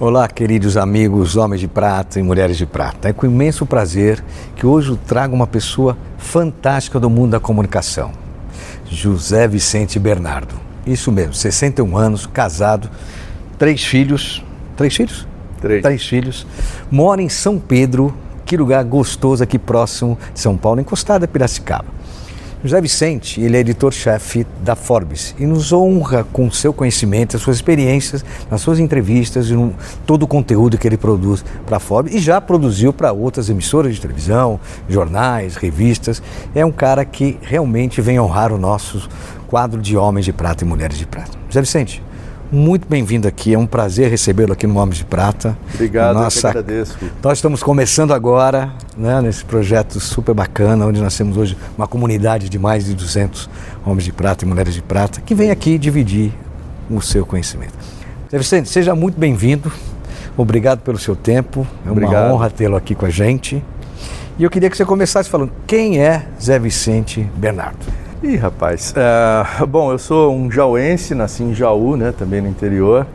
Olá, queridos amigos, homens de prata e mulheres de prata. É com imenso prazer que hoje eu trago uma pessoa fantástica do mundo da comunicação, José Vicente Bernardo. Isso mesmo, 61 anos, casado, três filhos. Três filhos? Três. Três filhos. Mora em São Pedro, que lugar gostoso aqui próximo de São Paulo, encostado a Piracicaba. José Vicente, ele é editor-chefe da Forbes e nos honra com seu conhecimento, as suas experiências, nas suas entrevistas e no, todo o conteúdo que ele produz para a Forbes e já produziu para outras emissoras de televisão, jornais, revistas. É um cara que realmente vem honrar o nosso quadro de homens de prata e mulheres de prata. José Vicente, muito bem-vindo aqui, é um prazer recebê-lo aqui no Homens de Prata. Obrigado, Nossa, eu que agradeço. Nós estamos começando agora, né, nesse projeto super bacana, onde nós temos hoje uma comunidade de mais de 200 homens de prata e mulheres de prata, que vem aqui dividir o seu conhecimento. Zé Vicente, seja muito bem-vindo, obrigado pelo seu tempo, é uma obrigado. honra tê-lo aqui com a gente. E eu queria que você começasse falando, quem é Zé Vicente Bernardo? Ih, rapaz. É, bom, eu sou um jauense, nasci em Jaú, né, também no interior,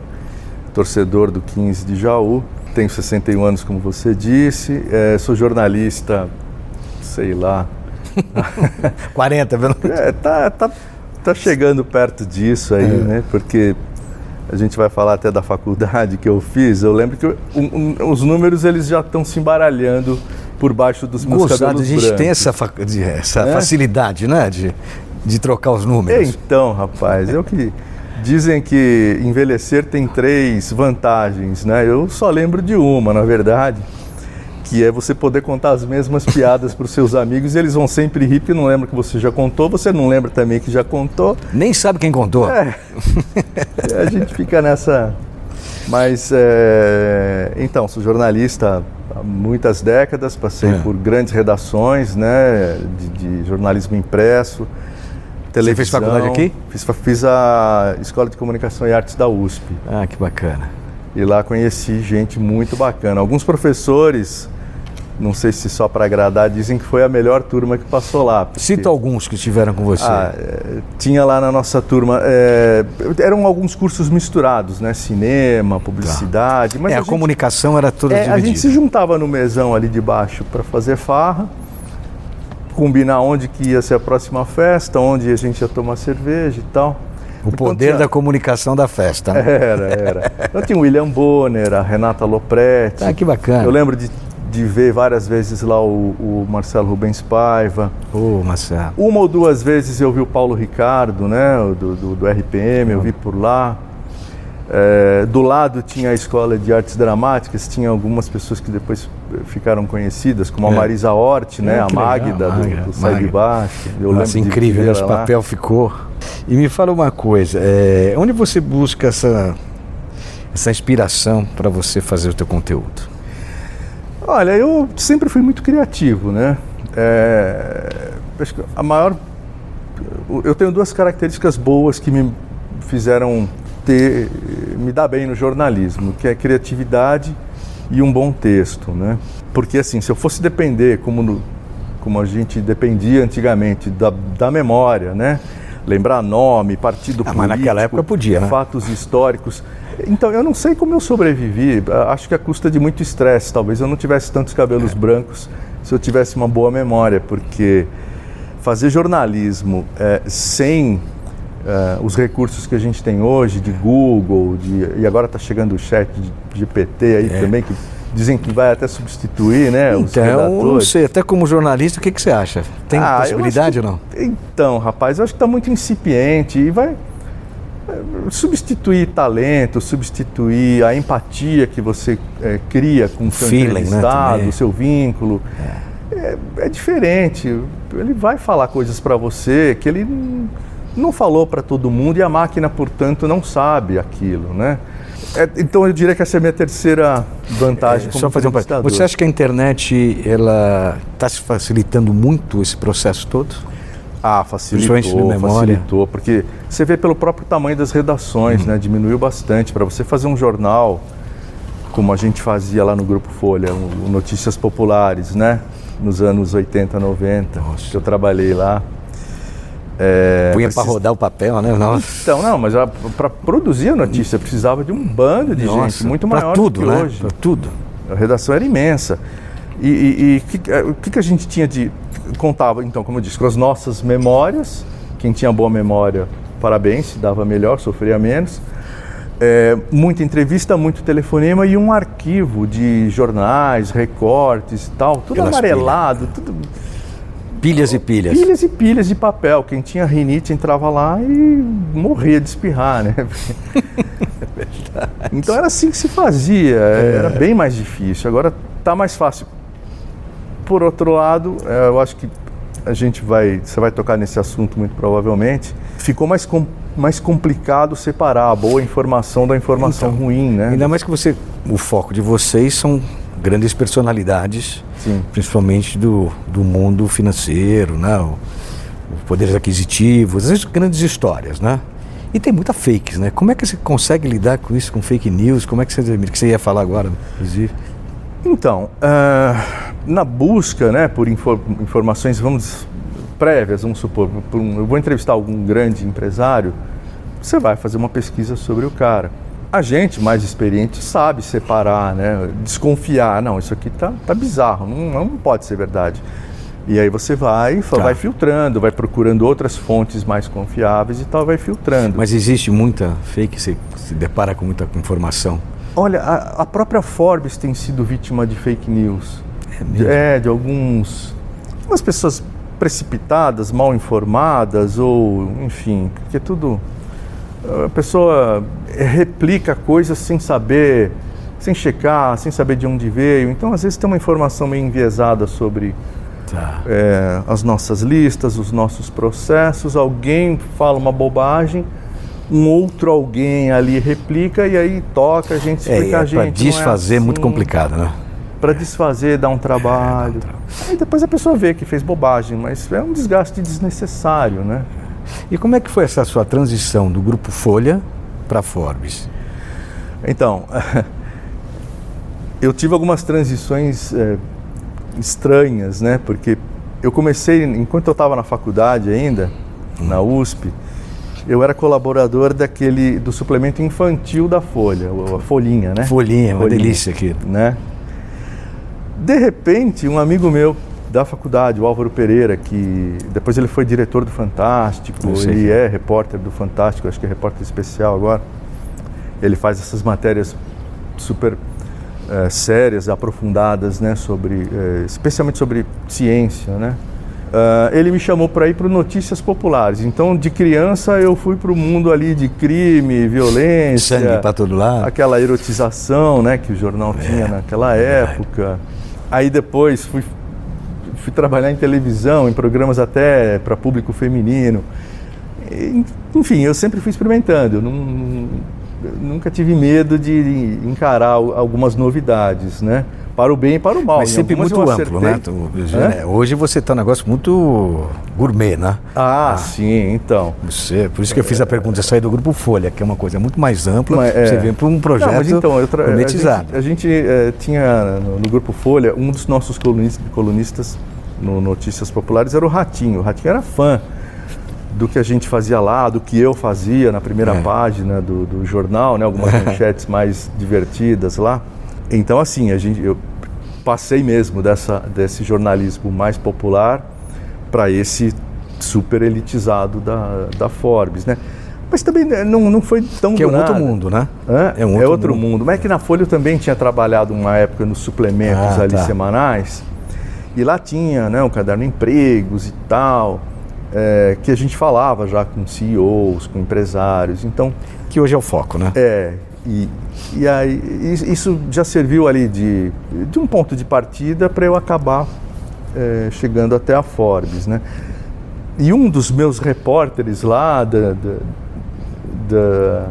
torcedor do 15 de Jaú. Tenho 61 anos, como você disse. É, sou jornalista, sei lá. 40, viu? É, tá, tá, tá chegando perto disso aí, é. né? Porque a gente vai falar até da faculdade que eu fiz. Eu lembro que um, um, os números eles já estão se embaralhando por baixo dos meus Gostado, cabelos a gente tem essa, fa essa é? facilidade, né? De, de trocar os números. Então, rapaz, eu que dizem que envelhecer tem três vantagens, né? Eu só lembro de uma, na verdade, que é você poder contar as mesmas piadas para os seus amigos e eles vão sempre rir porque não lembra que você já contou, você não lembra também que já contou. Nem sabe quem contou. É. a gente fica nessa. Mas, é... então, sou jornalista há muitas décadas, passei é. por grandes redações, né, de, de jornalismo impresso, televisão. Você fez faculdade aqui? Fiz, fiz a Escola de Comunicação e Artes da USP. Ah, que bacana. E lá conheci gente muito bacana. Alguns professores, não sei se só para agradar, dizem que foi a melhor turma que passou lá. Porque... Cita alguns que estiveram com você. Ah, é, tinha lá na nossa turma, é, eram alguns cursos misturados, né? Cinema, publicidade. Tá. Mas é, a, a gente, comunicação era toda é, dividida. A gente se juntava no mesão ali de baixo para fazer farra, combinar onde que ia ser a próxima festa, onde a gente ia tomar cerveja e tal. O poder tinha... da comunicação da festa. Né? Era, era. Então tinha o William Bonner, a Renata Lopretti. Ah, que bacana. Eu lembro de, de ver várias vezes lá o, o Marcelo Rubens Paiva. Ô, oh, Marcelo. Uma ou duas vezes eu vi o Paulo Ricardo, né, do, do, do RPM, eu vi por lá. É, do lado tinha a escola de artes dramáticas, tinha algumas pessoas que depois ficaram conhecidas, como a É. Marisa Hort, né, É, a Magda, legal, do, Magda, do Sai de. Baixo. Eu Nossa, incrível? Esse papel ficou. E me fala uma coisa, é, onde você busca essa, essa inspiração para você fazer o teu conteúdo? Olha, eu sempre fui muito criativo, né? É, acho que a maior. Eu tenho duas características boas que me fizeram ter, me dar bem no jornalismo, que é criatividade e um bom texto, né? Porque assim, se eu fosse depender como, no- como a gente dependia antigamente da, da memória, né? lembrar nome, partido Ah, político. mas naquela época podia, né? Fatos históricos. Então, eu não sei como eu sobrevivi. Ah, Acho que a custa de muito estresse. Talvez eu não tivesse tantos cabelos É. brancos se eu tivesse uma boa memória, porque fazer jornalismo eh, sem eh, os recursos que a gente tem hoje, de Google, de- e agora está chegando o chat de GPT aí também, que dizem que vai até substituir né, os Então, eu não sei, até como jornalista, o que, que você acha? Tem Ah, possibilidade ou acho não? que- Então, rapaz, eu acho que está muito incipiente e vai substituir talento, substituir a empatia que você eh, cria com o seu Feeling, né, entrevistado, também. o seu vínculo. É, é diferente. Ele vai falar coisas para você que ele não falou para todo mundo e a máquina, portanto, não sabe aquilo, né? É, então eu diria que essa é a minha terceira vantagem. É, como só fazer um. Você acha que a internet ela está se facilitando muito esse processo todo? Ah, facilitou, na memória. facilitou, porque você vê pelo próprio tamanho das redações, Uhum. né? Diminuiu bastante. Para você fazer um jornal, como a gente fazia lá no Grupo Folha, o Notícias Populares, né? Nos anos 80, 90, que eu trabalhei lá. É, Punha para precis- rodar o papel, né? Nossa. Então, não, mas para produzir a notícia precisava de um bando de Nossa, gente, muito pra maior tudo, do que né? hoje. Pra tudo. A redação era imensa. E, e- e que- eh, o que, que a gente tinha de. Contava, então, como eu disse, com as nossas memórias. Quem tinha boa memória, parabéns, se dava melhor, sofria menos. Eh, muita entrevista, muito telefonema e um arquivo de jornais, recortes e tal, tudo Pelas amarelado, tudo Pilhas e pilhas. pilhas e pilhas de papel. Quem tinha rinite entrava lá e morria de espirrar, né? então era assim que se fazia, era bem mais difícil. Agora tá mais fácil. Por outro lado, eh, eu acho que a gente vai, você vai tocar nesse assunto muito provavelmente. Ficou mais, com- mais complicado separar a boa informação da informação Então, ruim, né? Ainda mais que você, o foco de vocês são grandes personalidades, Sim. principalmente do, do mundo financeiro, né? O, os poderes aquisitivos, as grandes histórias, né? E tem muita fakes, né? Como é que você consegue lidar com isso, com fake news? Como é que você, que você ia falar agora, inclusive? Então, ah, na busca né, por infor- informações, vamos prévias, vamos supor, por um- eu vou entrevistar algum grande empresário, você vai fazer uma pesquisa sobre o cara. A gente mais experiente sabe separar, né, desconfiar, não, isso aqui tá, tá bizarro, não, não pode ser verdade. E aí você vai, Tá. vai filtrando, vai procurando outras fontes mais confiáveis e tal, vai filtrando. Mas existe muita fake, você se depara com muita informação. Olha, a, a própria Forbes tem sido vítima de fake news. É mesmo? É, de alguns. Umas pessoas precipitadas, mal informadas, ou, enfim, que é tudo. A pessoa replica coisas sem saber, sem checar, sem saber de onde veio. Então, às vezes, tem uma informação meio enviesada sobre Tá. é, as nossas listas, os nossos processos. Alguém fala uma bobagem, um outro alguém ali replica e aí toca a gente É, explica a é gente. para desfazer é muito assim. complicado, né? Para desfazer dá um trabalho. Aí depois a pessoa vê que fez bobagem, mas é um desgaste desnecessário, né? E como é que foi essa sua transição do grupo Folha para Forbes? Então, eu tive algumas transições é, estranhas, né? Porque eu comecei, enquanto eu estava na faculdade ainda, na USP, eu era colaborador daquele do suplemento infantil da Folha, a Folhinha, né? Folhinha, uma delícia aqui. né? De repente, um amigo meu da faculdade, o Álvaro Pereira, que depois ele foi diretor do Fantástico, ele que- é repórter do Fantástico, acho que é repórter especial agora. Ele faz essas matérias super eh, sérias, aprofundadas, né, sobre, eh, especialmente sobre ciência, né? Ah, ele me chamou para ir para Notícias Populares. Então, de criança, eu fui para o mundo ali de crime, violência, Sangue para todo lado. aquela erotização né, que o jornal É, tinha naquela época. Aí depois fui, fui trabalhar em televisão, em programas até para público feminino. Enfim, eu sempre fui experimentando. Eu não- nunca tive medo de encarar al- algumas novidades, né? Para o bem e para o mal. Mas Em sempre muito amplo, né? Tu- né, Hoje você está um negócio muito gourmet, né? Ah, sim, então. Você, por isso que eu fiz a pergunta, sair do grupo Folha, que é uma coisa muito mais ampla, Mas, é. você vem para um projeto Não, mas então, eu tra- monetizado. A gente, a gente, eh, tinha no, no Grupo Folha, um dos nossos colunistas, colunistas no Notícias Populares era o Ratinho. O Ratinho era fã do que a gente fazia lá, do que eu fazia na primeira É. página do, do jornal, né? algumas manchetes mais divertidas lá. Então, assim, a gente, eu passei mesmo dessa, desse jornalismo mais popular para esse super elitizado da, da Forbes, né? Mas também né, não, não foi tão Que é um outro mundo, né? Hã? É um outro mundo. Mas é que na Folha eu também tinha trabalhado uma época nos suplementos Ah, ali tá. semanais. E lá tinha né, o caderno Empregos e tal, é, que a gente falava já com CEOs, com empresários. Então, Que hoje é o foco, né? é. E, e aí, is- isso já serviu ali de, de um ponto de partida para eu acabar é, chegando até a Forbes, né? E um dos meus repórteres lá da, da, da,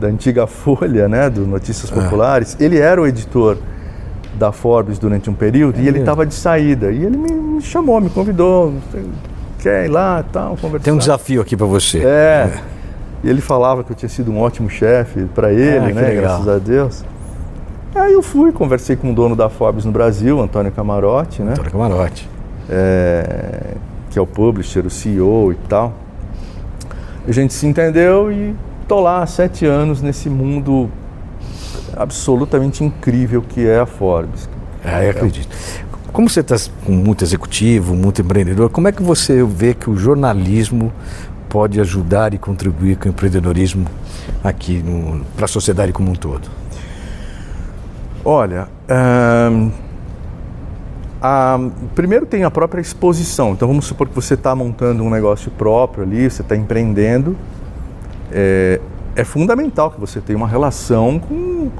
da antiga Folha, né, do Notícias Populares, ele era o editor da Forbes durante um período e ele estava de saída. E ele me, me chamou, me convidou, quer ir lá e tal, conversar. Tem um desafio aqui para você. É. E ele falava que eu tinha sido um ótimo chefe para ele, Ah, né? Graças a Deus. Aí eu fui, conversei com o dono da Forbes no Brasil, Antônio Camarote, né? Antônio Camarote. É, que é o publisher, o CEO e tal. A gente se entendeu e tô lá há sete anos nesse mundo absolutamente incrível que é a Forbes. É, eu acredito. Como você está com muito executivo, muito empreendedor, como é que você vê que o jornalismo pode ajudar e contribuir com o empreendedorismo aqui para a sociedade como um todo? Olha, ahn, a- primeiro tem a própria exposição. Então vamos supor que você está montando um negócio próprio ali, você está empreendendo. É, é fundamental que você tenha uma relação com,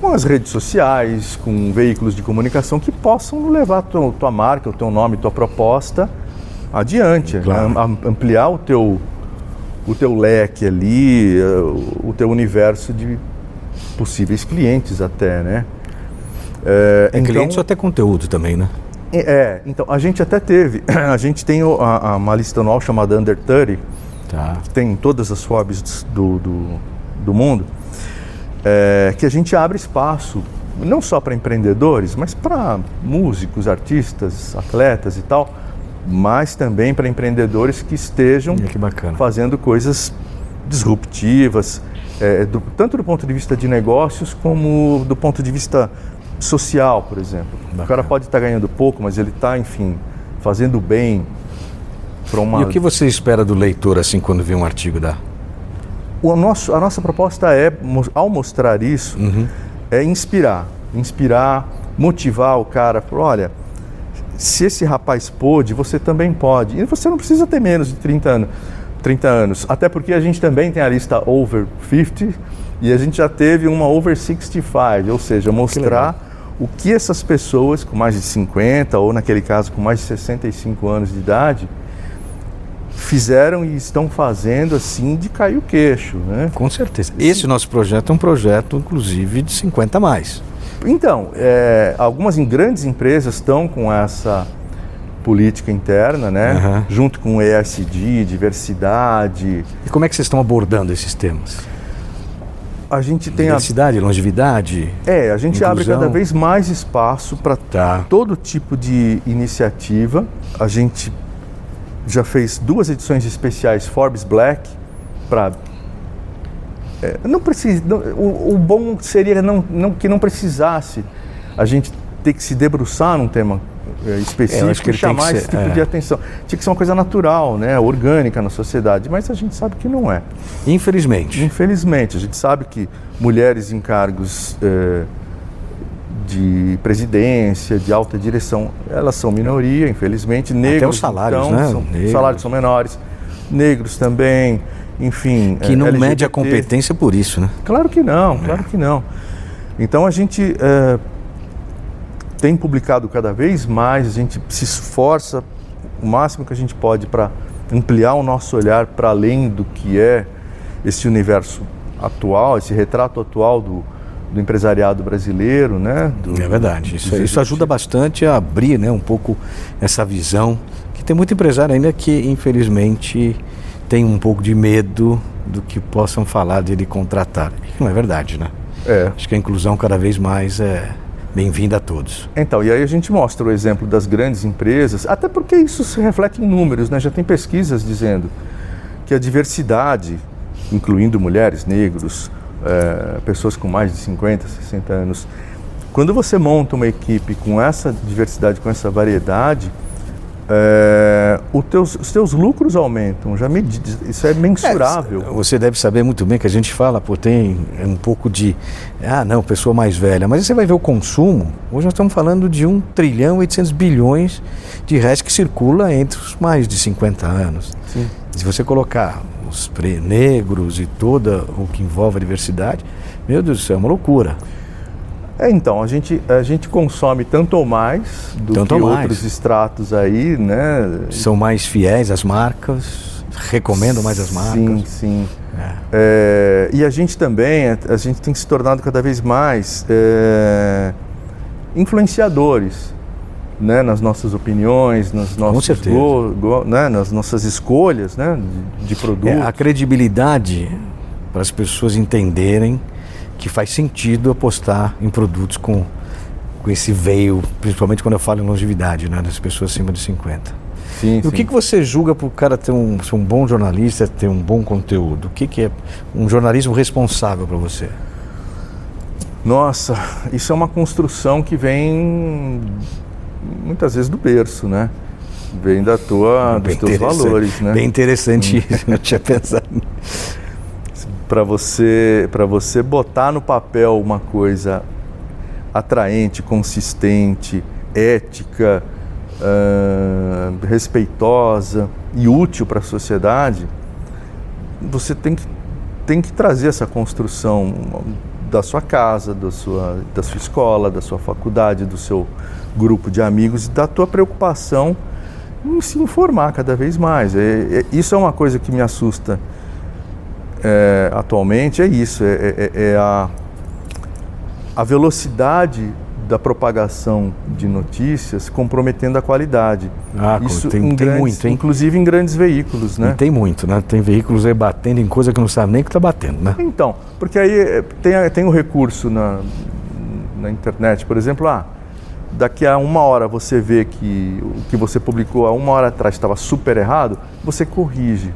com as redes sociais, com veículos de comunicação que possam levar tua, tua marca, o teu nome, tua proposta adiante? Claro. Am- ampliar o teu, o teu leque ali, eh, o teu universo de possíveis clientes até, né? É, É cliente ou até conteúdo também, né? é, então a gente até teve, a gente tem a- a- uma lista anual chamada Under 30, Tá. que tem todas as Forbes do, do, do mundo, é, que a gente abre espaço não só para empreendedores, mas para músicos, artistas, atletas e tal, mas também para empreendedores que estejam que bacana. fazendo coisas disruptivas, é, do- tanto do ponto de vista de negócios como do ponto de vista social, por exemplo. O cara Bacana. pode estar ganhando pouco, mas ele está, enfim, fazendo bem para uma. E o que você espera do leitor assim quando vê um artigo da? O nosso, a nossa proposta é, ao mostrar isso, é inspirar. Inspirar, motivar o cara. Olha, se esse rapaz pôde, você também pode. E você não precisa ter menos de 30 anos. 30 anos. Até porque a gente também tem a lista over 50 e a gente já teve uma over 65, ou seja, mostrar o que essas pessoas com mais de 50 ou naquele caso com mais de 65 anos de idade fizeram e estão fazendo assim de cair o queixo, né? Com certeza. Esse nosso projeto é um projeto, inclusive, de 50 a mais. Então, é, algumas grandes empresas estão com essa política interna, né? Aham. Junto com ESG, diversidade. E como é que vocês estão abordando esses temas? A gente tem a, Diversidade, longevidade. é, a gente abre inclusão. cada vez mais espaço para Tá. todo tipo de iniciativa. A gente já fez duas edições especiais Forbes Black para não precisa. não- o, o bom seria não, não- que não precisasse a gente ter que se debruçar num tema específico É, acho que e chamar que ser, esse tipo é. de atenção. Tinha que ser uma coisa natural, né, orgânica na sociedade, mas a gente sabe que não é. Infelizmente. Infelizmente, a gente sabe que mulheres em cargos eh, de presidência, de alta direção, elas são minoria, infelizmente. Negros, os salários, então, né? são, Negros. salários são menores. Negros também, enfim. Que não LGBT. mede a competência por isso, né? Claro que não, claro que não. Então a gente eh, tem publicado cada vez mais, a gente se esforça o máximo que a gente pode para ampliar o nosso olhar para além do que é esse universo atual, esse retrato atual do, do empresariado brasileiro, né? Do- É verdade. Isso, isso ajuda bastante a abrir né, um pouco essa visão. Que tem muito empresário ainda que, infelizmente, tem um pouco de medo do que possam falar dele contratar. Não é verdade, né? É. Acho que a inclusão cada vez mais é bem-vinda a todos. Então, e aí a gente mostra o exemplo das grandes empresas, até porque isso se reflete em números, né? Já tem pesquisas dizendo que a diversidade, incluindo mulheres, negros, é, pessoas com mais de 50, 60 anos, quando você monta uma equipe com essa diversidade, com essa variedade, é, teus, os teus lucros aumentam, já me, isso é mensurável. É, você deve saber muito bem que a gente fala, pô, tem um pouco de, ah não, pessoa mais velha, mas você vai ver o consumo, hoje nós estamos falando de 1 trilhão e 800 bilhões de reais que circula entre os mais de 50 anos. Sim. Se você colocar os negros e toda o que envolve a diversidade, meu Deus do céu, é uma loucura. É, então, a gente, a gente consome tanto ou mais do tanto que mais. outros estratos aí, né? São mais fiéis às marcas, recomendam mais as marcas. Sim, sim. É. É, e a gente também, a gente tem se tornado cada vez mais é, influenciadores. Né, nas nossas opiniões, nas nossas, go, go, né, nas nossas escolhas né, de, de produtos. É, a credibilidade para as pessoas entenderem que faz sentido apostar em produtos com, com esse veio, principalmente quando eu falo em longevidade, né, das pessoas acima de 50. Sim, e sim. o que, que você julga para o cara ter um, ser um bom jornalista, ter um bom conteúdo? O que, que é um jornalismo responsável para você? Nossa, isso é uma construção que vem muitas vezes do berço, né? Vem da tua, dos teus valores, né? Bem interessante hum. isso, não tinha pensado para você para você botar no papel uma coisa atraente, consistente, ética, uh, respeitosa e útil para a sociedade, você tem que, tem que trazer essa construção da sua casa, da sua, da sua escola, da sua faculdade, do seu grupo de amigos da tua preocupação em se informar cada vez mais. É, é, isso é uma coisa que me assusta é, atualmente é isso, é, é, é, a, a velocidade da propagação de notícias comprometendo a qualidade. Ah, isso tem, tem muito, hein? Inclusive em grandes veículos, né? E tem muito, né? Tem veículos aí batendo em coisa que não sabe nem que está batendo, né? Então, porque aí é, tem, tem um recurso na, na internet, por exemplo, ah, daqui a uma hora você vê que o que você publicou há uma hora atrás estava super errado, você corrige.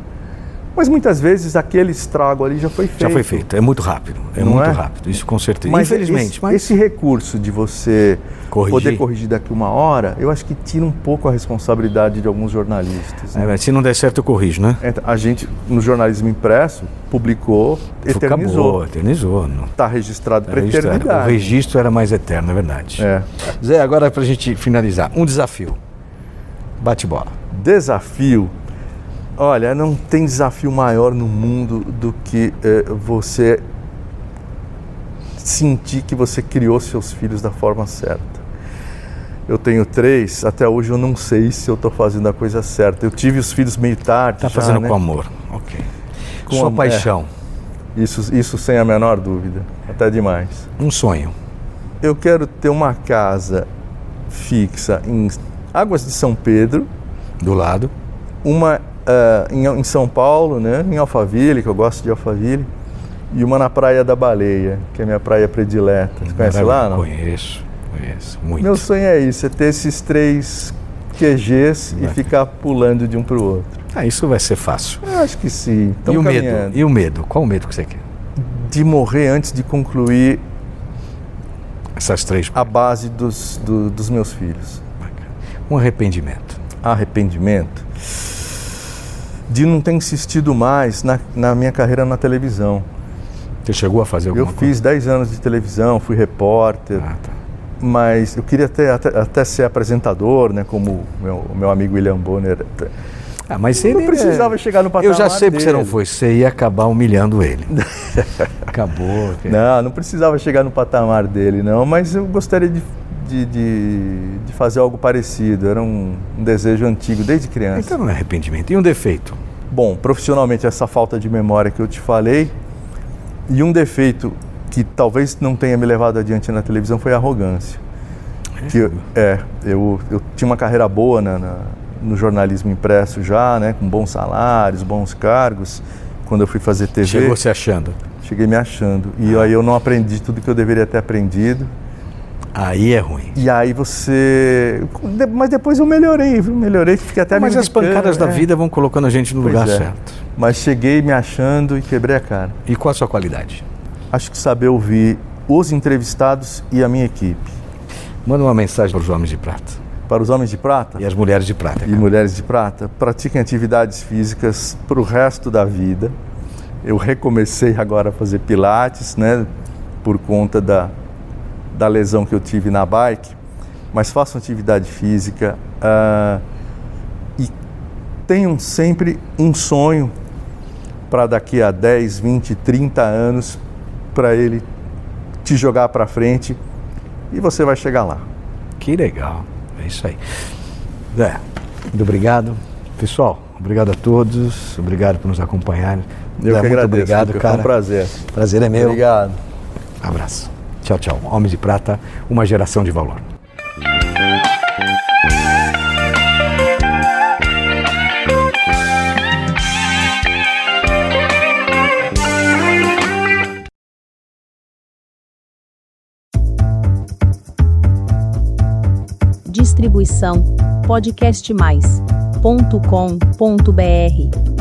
Mas muitas vezes aquele estrago ali já foi feito. Já foi feito, é muito rápido, é Não muito é? rápido, isso com certeza. Mas Infelizmente. Esse, mas... esse recurso de você corrigir. poder corrigir daqui uma hora, eu acho que tira um pouco a responsabilidade de alguns jornalistas. Né? É, se não der certo, eu corrijo, né? É, a gente, no jornalismo impresso, publicou, eternizou. Acabou, eternizou. Está registrado tá para eternidade. O registro era mais eterno, é verdade. É. Zé, agora para a gente finalizar, um desafio. Bate bola. Desafio Olha, não tem desafio maior no mundo do que é, você sentir que você criou seus filhos da forma certa. Eu tenho três, até hoje eu não sei se eu estou fazendo a coisa certa. Eu tive os filhos meio tarde. Está fazendo né? com amor, ok. Com Sua a, paixão. É, isso, isso sem a menor dúvida, até demais. Um sonho. Eu quero ter uma casa fixa em Águas de São Pedro. Do lado. Uma uh, em, em, São Paulo, né, em Alphaville, que eu gosto de Alphaville, e uma na Praia da Baleia, que é a minha praia predileta. Você conhece lá? Não? Conheço, conheço, muito. Meu sonho é isso, é ter esses três QGs vai. e ficar pulando de um para o outro. Ah, isso vai ser fácil. Eu acho que sim. e o medo? E o medo? Qual o medo que você quer? De morrer antes de concluir essas três a base dos, do, dos meus filhos. Um arrependimento. Arrependimento? De não ter insistido mais na, na minha carreira na televisão. Você chegou a fazer alguma Eu fiz 10 anos de televisão, fui repórter, ah, tá. mas eu queria até, até, até, ser apresentador, né, como o meu amigo William Bonner. Ah, mas ele não precisava é... chegar no patamar Eu já sei porque você não foi, você ia acabar humilhando ele. Acabou. Não, não precisava chegar no patamar dele, não, mas eu gostaria de de, de, de fazer algo parecido. Era um, um, desejo antigo, desde criança. Então não é arrependimento. E um defeito? Bom, profissionalmente, essa falta de memória que eu te falei. E um defeito que talvez não tenha me levado adiante na televisão foi a arrogância. É, que, é eu, eu tinha uma carreira boa na, na, no jornalismo impresso já, né, com bons salários, bons cargos. Quando eu fui fazer TV. Chegou se achando? Cheguei me achando. E ah. aí eu não aprendi tudo que eu deveria ter aprendido Aí é ruim. E aí você. Mas depois eu melhorei, viu? Melhorei, fiquei até Mas as pancadas da é. vida vão colocando a gente no Pois lugar é. certo. Mas cheguei me achando e quebrei a cara. E qual a sua qualidade? Acho que saber ouvir os entrevistados e a minha equipe. Manda uma mensagem para os homens de prata Para os homens de prata e as mulheres de prata. e cara. mulheres de prata, pratiquem atividades físicas para o resto da vida. Eu recomecei agora a fazer pilates, né? Por conta da, da lesão que eu tive na bike. Mas façam atividade física ah, e tenham sempre um sonho para daqui a 10, 20, 30 anos, para ele te jogar para frente e você vai chegar lá. Que legal. É isso aí. Muito obrigado. Pessoal, obrigado a todos. Obrigado por nos acompanharem. Eu que muito agradeço. obrigado, cara. Foi um prazer. Prazer é meu. Obrigado. Abraço. Tchau, tchau. Homens de Prata, uma geração de valor. Distribuição podcastmais.com.br